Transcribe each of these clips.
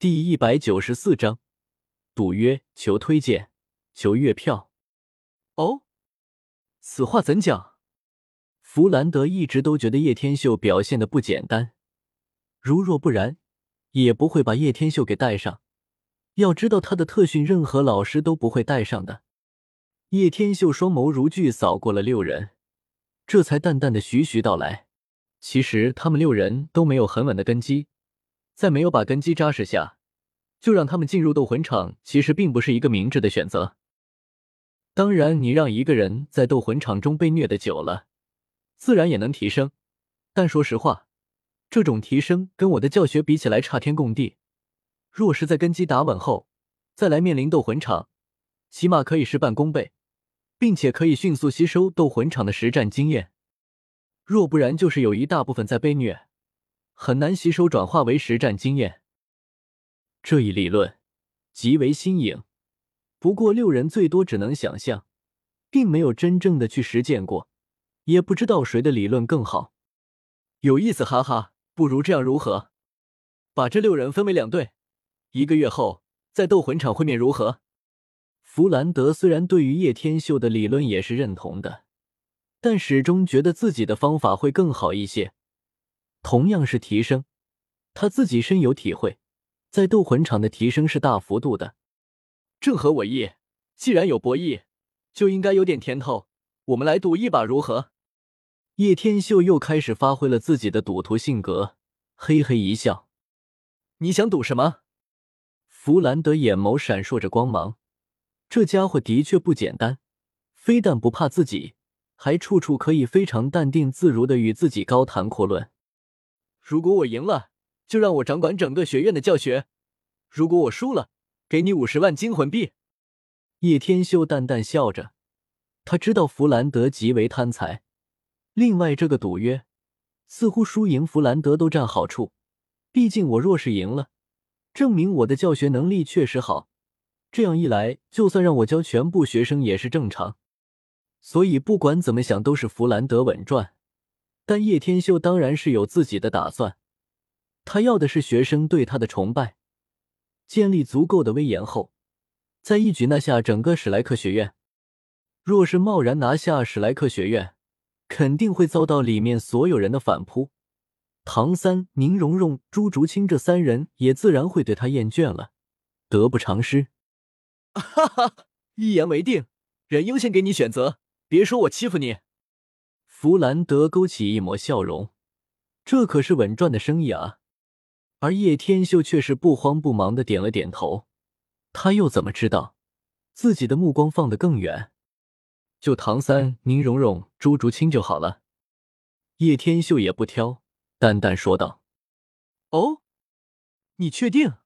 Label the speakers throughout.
Speaker 1: 第一百九十四章，赌约，求推荐，求月票。
Speaker 2: 哦，此话怎讲？
Speaker 1: 弗兰德一直都觉得叶天秀表现的不简单，如若不然，也不会把叶天秀给带上。要知道，他的特训任何老师都不会带上的。叶天秀双眸如炬，扫过了六人，这才淡淡的徐徐道来：“其实他们六人都没有很稳的根基。”在没有把根基扎实下，就让他们进入斗魂场，其实并不是一个明智的选择。当然，你让一个人在斗魂场中被虐的久了，自然也能提升。但说实话，这种提升跟我的教学比起来差天共地。若是在根基打稳后，再来面临斗魂场，起码可以事半功倍，并且可以迅速吸收斗魂场的实战经验。若不然，就是有一大部分在被虐。很难吸收转化为实战经验，这一理论极为新颖。不过六人最多只能想象，并没有真正的去实践过，也不知道谁的理论更好。
Speaker 2: 有意思，哈哈！不如这样如何？把这六人分为两队，一个月后在斗魂场会面如何？
Speaker 1: 弗兰德虽然对于叶天秀的理论也是认同的，但始终觉得自己的方法会更好一些。同样是提升，他自己深有体会，在斗魂场的提升是大幅度的，
Speaker 2: 正合我意。既然有博弈，就应该有点甜头。我们来赌一把如何？
Speaker 1: 叶天秀又开始发挥了自己的赌徒性格，嘿嘿一笑。
Speaker 2: 你想赌什么？
Speaker 1: 弗兰德眼眸闪烁着光芒，这家伙的确不简单，非但不怕自己，还处处可以非常淡定自如的与自己高谈阔论。
Speaker 2: 如果我赢了，就让我掌管整个学院的教学；如果我输了，给你五十万金魂币。
Speaker 1: 叶天秀淡淡笑着，他知道弗兰德极为贪财。另外，这个赌约似乎输赢弗兰德都占好处。毕竟我若是赢了，证明我的教学能力确实好。这样一来，就算让我教全部学生也是正常。所以不管怎么想，都是弗兰德稳赚。但叶天秀当然是有自己的打算，他要的是学生对他的崇拜，建立足够的威严后，再一举拿下整个史莱克学院。若是贸然拿下史莱克学院，肯定会遭到里面所有人的反扑。唐三、宁荣荣、朱竹清这三人也自然会对他厌倦了，得不偿失。
Speaker 2: 哈哈，一言为定，人优先给你选择，别说我欺负你。
Speaker 1: 弗兰德勾起一抹笑容，这可是稳赚的生意啊！而叶天秀却是不慌不忙的点了点头。他又怎么知道自己的目光放得更远？就唐三、宁荣荣、朱竹清就好了。叶天秀也不挑，淡淡说道：“
Speaker 2: 哦，你确定？”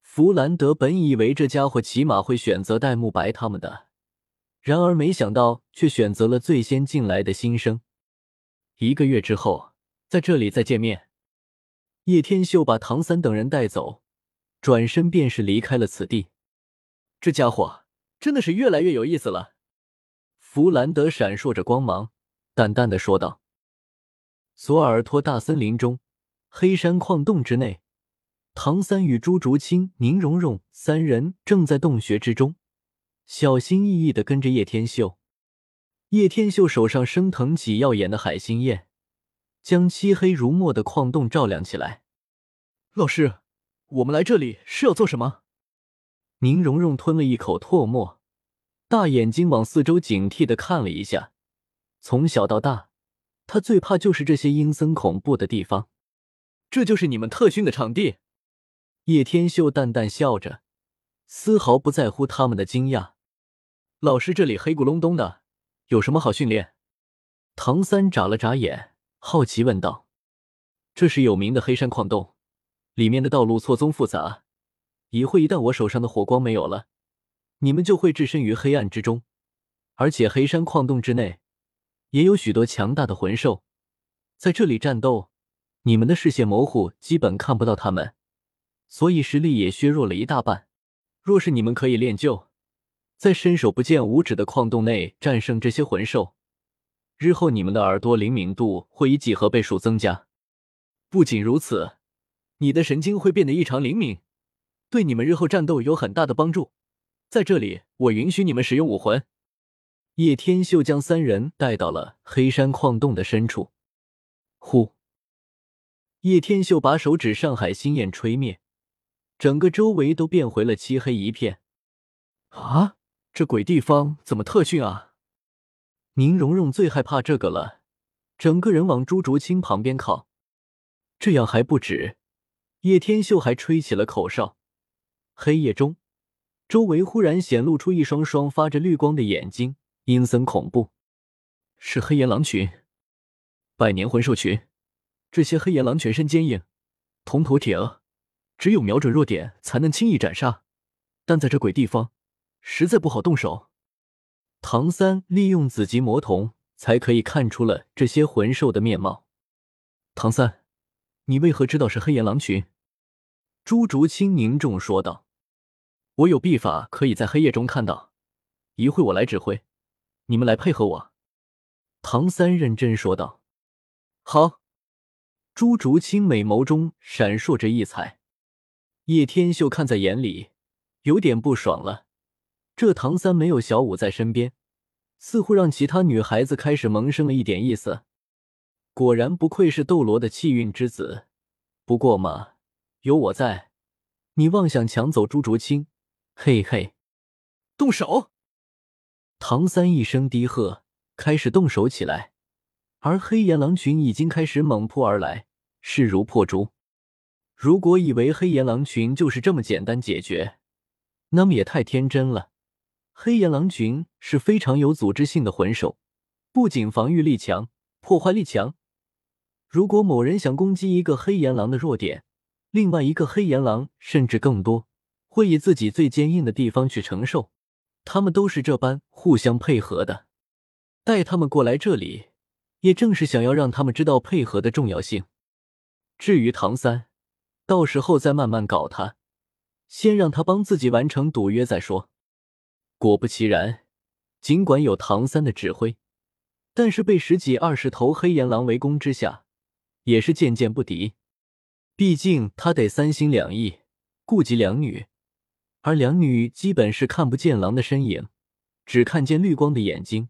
Speaker 1: 弗兰德本以为这家伙起码会选择戴沐白他们的。然而没想到，却选择了最先进来的新生。一个月之后，在这里再见面。叶天秀把唐三等人带走，转身便是离开了此地。
Speaker 2: 这家伙真的是越来越有意思了。
Speaker 1: 弗兰德闪烁着光芒，淡淡的说道：“索尔托大森林中，黑山矿洞之内，唐三与朱竹清、宁荣荣三人正在洞穴之中。”小心翼翼的跟着叶天秀，叶天秀手上升腾起耀眼的海星焰，将漆黑如墨的矿洞照亮起来。
Speaker 2: 老师，我们来这里是要做什么？
Speaker 1: 宁荣荣吞了一口唾沫，大眼睛往四周警惕的看了一下。从小到大，他最怕就是这些阴森恐怖的地方。
Speaker 2: 这就是你们特训的场地？
Speaker 1: 叶天秀淡淡笑着，丝毫不在乎他们的惊讶。
Speaker 2: 老师，这里黑咕隆咚的，有什么好训练？
Speaker 1: 唐三眨了眨眼，好奇问道：“这是有名的黑山矿洞，里面的道路错综复杂，一会一旦我手上的火光没有了，你们就会置身于黑暗之中。而且黑山矿洞之内也有许多强大的魂兽，在这里战斗，你们的视线模糊，基本看不到他们，所以实力也削弱了一大半。若是你们可以练就……”在伸手不见五指的矿洞内战胜这些魂兽，日后你们的耳朵灵敏度会以几何倍数增加。
Speaker 2: 不仅如此，你的神经会变得异常灵敏，对你们日后战斗有很大的帮助。在这里，我允许你们使用武魂。
Speaker 1: 叶天秀将三人带到了黑山矿洞的深处。呼！叶天秀把手指上海星焰吹灭，整个周围都变回了漆黑一片。
Speaker 2: 啊，这鬼地方怎么特训啊？
Speaker 1: 宁荣荣最害怕这个了，整个人往朱竹清旁边靠。这样还不止，叶天秀还吹起了口哨。黑夜中，周围忽然显露出一双双发着绿光的眼睛，阴森恐怖。
Speaker 2: 是黑岩狼群，百年魂兽群。这些黑岩狼全身坚硬，铜头铁额，只有瞄准弱点才能轻易斩杀。但在这鬼地方，实在不好动手。
Speaker 1: 唐三利用紫极魔瞳，才可以看出了这些魂兽的面貌。
Speaker 2: 唐三，你为何知道是黑岩狼群？
Speaker 1: 朱竹清凝重说道：“
Speaker 2: 我有秘法可以在黑夜中看到，一会我来指挥，你们来配合我。”
Speaker 1: 唐三认真说道：“
Speaker 2: 好。”
Speaker 1: 朱竹清美眸中闪烁着异彩，叶天秀看在眼里，有点不爽了。这唐三没有小五在身边，似乎让其他女孩子开始萌生了一点意思。果然不愧是斗罗的气运之子。不过嘛，有我在，你妄想抢走朱竹清，嘿嘿！
Speaker 2: 动手！
Speaker 1: 唐三一声低喝，开始动手起来，而黑岩狼群已经开始猛扑而来。势如破竹。如果以为黑岩狼群就是这么简单解决，那么也太天真了。黑岩狼群是非常有组织性的魂兽，不仅防御力强，破坏力强。如果某人想攻击一个黑岩狼的弱点，另外一个黑岩狼甚至更多会以自己最坚硬的地方去承受。他们都是这般互相配合的。带他们过来这里，也正是想要让他们知道配合的重要性。至于唐三，到时候再慢慢搞他，先让他帮自己完成赌约再说。果不其然，尽管有唐三的指挥，但是被十几二十头黑岩狼围攻之下，也是渐渐不敌。毕竟他得三心两意，顾及两女，而两女基本是看不见狼的身影，只看见绿光的眼睛。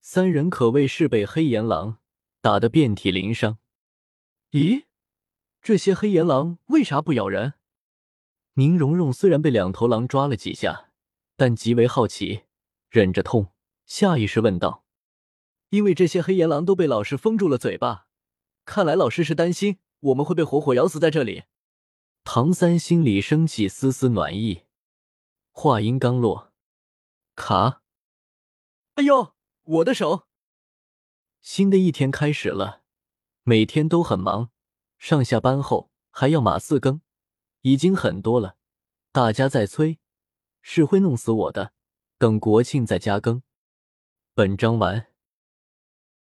Speaker 1: 三人可谓是被黑岩狼打得遍体鳞伤。
Speaker 2: 咦？这些黑岩狼为啥不咬人？
Speaker 1: 宁荣荣虽然被两头狼抓了几下，但极为好奇，忍着痛，下意识问道：“
Speaker 2: 因为这些黑岩狼都被老师封住了嘴巴，看来老师是担心我们会被活活咬死在这里。”
Speaker 1: 唐三心里升起丝丝暖意。话音刚落，卡！
Speaker 2: 哎呦，我的手！
Speaker 1: 新的一天开始了，每天都很忙。上下班后还要马四更，已经很多了。大家在催，是会弄死我的。等国庆再加更。本章完。